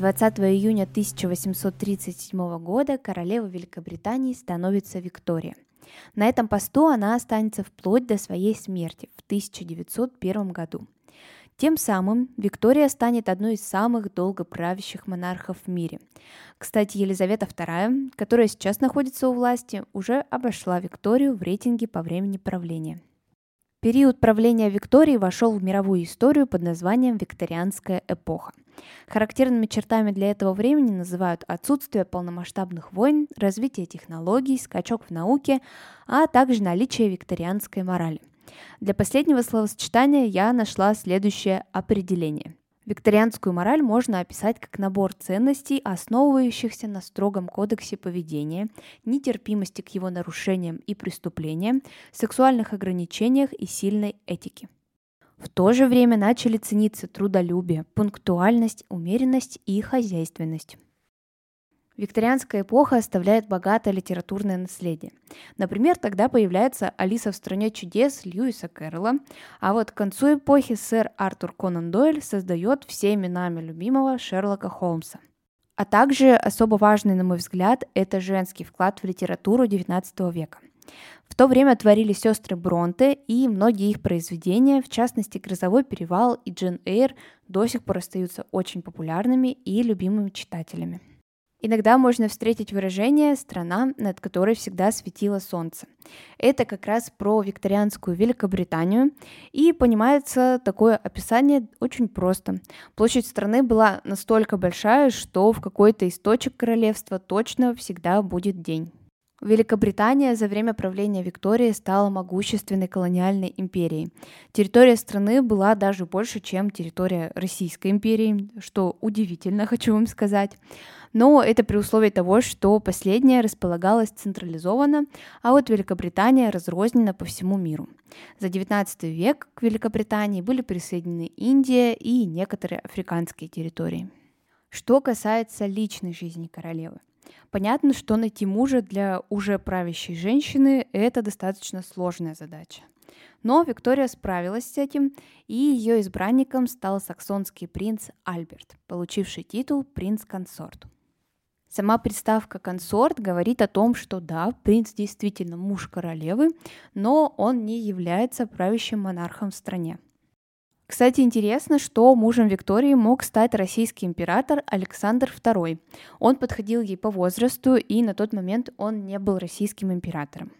20 июня 1837 года королева Великобритании становится Виктория. На этом посту она останется вплоть до своей смерти в 1901 году. Тем самым Виктория станет одной из самых долго правящих монархов в мире. Кстати, Елизавета II, которая сейчас находится у власти, уже обошла Викторию в рейтинге по времени правления. Период правления Виктории вошел в мировую историю под названием «Викторианская эпоха». Характерными чертами для этого времени называют отсутствие полномасштабных войн, развитие технологий, скачок в науке, а также наличие викторианской морали. Для последнего словосочетания я нашла следующее определение. Викторианскую мораль можно описать как набор ценностей, основывающихся на строгом кодексе поведения, нетерпимости к его нарушениям и преступлениям, сексуальных ограничениях и сильной этике. В то же время начали цениться трудолюбие, пунктуальность, умеренность и хозяйственность. Викторианская эпоха оставляет богатое литературное наследие. Например, тогда появляется «Алиса в стране чудес» Льюиса Кэрролла, а вот к концу эпохи сэр Артур Конан Дойль создает всеми нами любимого Шерлока Холмса. А также особо важный, на мой взгляд, это женский вклад в литературу XIX века. В то время творили сестры Бронте, и многие их произведения, в частности «Грозовой перевал» и «Джен Эйр», до сих пор остаются очень популярными и любимыми читателями. Иногда можно встретить выражение «страна, над которой всегда светило солнце». Это как раз про викторианскую Великобританию, и понимается такое описание очень просто. Площадь страны была настолько большая, что в какой-то из точек королевства точно всегда будет день. Великобритания за время правления Виктории стала могущественной колониальной империей. Территория страны была даже больше, чем территория Российской империи, что удивительно, хочу вам сказать. Но это при условии того, что последняя располагалась централизованно, а вот Великобритания разрознена по всему миру. За XIX век к Великобритании были присоединены Индия и некоторые африканские территории. Что касается личной жизни королевы. Понятно, что найти мужа для уже правящей женщины – это достаточно сложная задача. Но Виктория справилась с этим, и ее избранником стал саксонский принц Альберт, получивший титул принц-консорт. Сама приставка «консорт» говорит о том, что да, принц действительно муж королевы, но он не является правящим монархом в стране. Кстати, интересно, что мужем Виктории мог стать российский император Александр II. Он подходил ей по возрасту, и на тот момент он не был российским императором.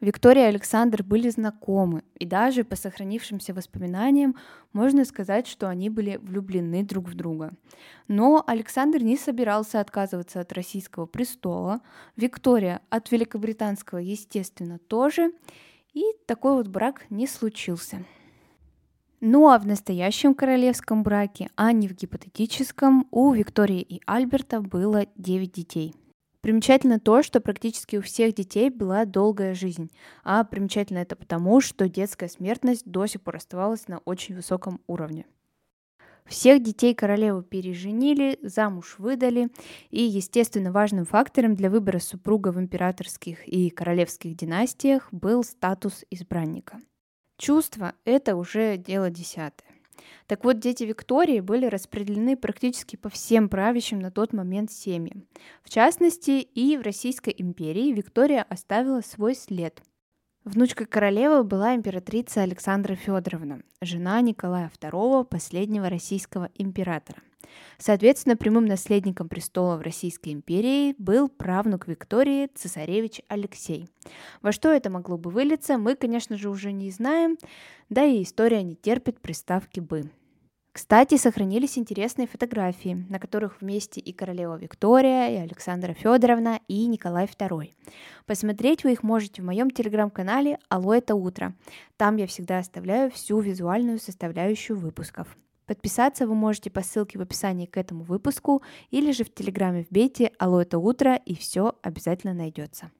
Виктория и Александр были знакомы, и даже по сохранившимся воспоминаниям можно сказать, что они были влюблены друг в друга. Но Александр не собирался отказываться от российского престола, Виктория от великобританского, естественно, тоже, и такой вот брак не случился. Ну а в настоящем королевском браке, а не в гипотетическом, у Виктории и Альберта было 9 детей. Примечательно то, что практически у всех детей была долгая жизнь, а примечательно это потому, что детская смертность до сих пор оставалась на очень высоком уровне. Всех детей королеву переженили, замуж выдали, и, естественно, важным фактором для выбора супруга в императорских и королевских династиях был статус избранника – Чувства – это уже дело десятое. Так вот, дети Виктории были распределены практически по всем правящим на тот момент семьям. В частности, и в Российской империи Виктория оставила свой след. Внучкой королевы была императрица Александра Федоровна, жена Николая II, последнего российского императора. Соответственно, прямым наследником престола в Российской империи был правнук Виктории, цесаревич Алексей. Во что это могло бы вылиться, мы, конечно же, уже не знаем, да и история не терпит приставки «бы». Кстати, сохранились интересные фотографии, на которых вместе и королева Виктория, и Александра Федоровна, и Николай II. Посмотреть вы их можете в моем телеграм-канале «Алло, это утро». Там я всегда оставляю всю визуальную составляющую выпусков. Подписаться вы можете по ссылке в описании к этому выпуску или же в Телеграме вбейте «Алло, это утро» и все обязательно найдется.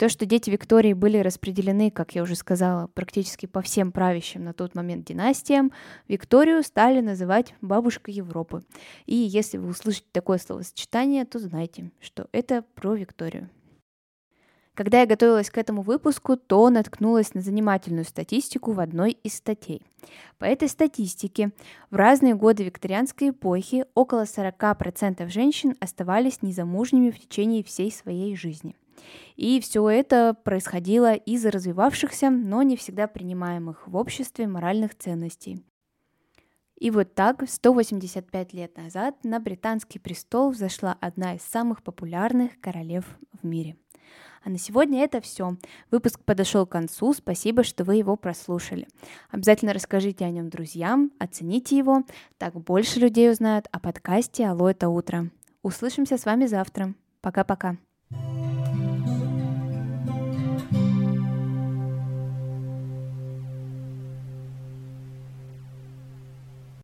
То, что дети Виктории были распределены, как я уже сказала, практически по всем правящим на тот момент династиям, Викторию стали называть бабушкой Европы. И если вы услышите такое словосочетание, то знайте, что это про Викторию. Когда я готовилась к этому выпуску, то наткнулась на занимательную статистику в одной из статей. По этой статистике в разные годы викторианской эпохи около 40% женщин оставались незамужними в течение всей своей жизни. И все это происходило из-за развивавшихся, но не всегда принимаемых в обществе моральных ценностей. И вот так, 185 лет назад, на британский престол взошла одна из самых популярных королев в мире. А на сегодня это все. Выпуск подошел к концу. Спасибо, что вы его прослушали. Обязательно расскажите о нем друзьям, оцените его. Так больше людей узнают о подкасте «Алло, это утро». Услышимся с вами завтра. Пока-пока.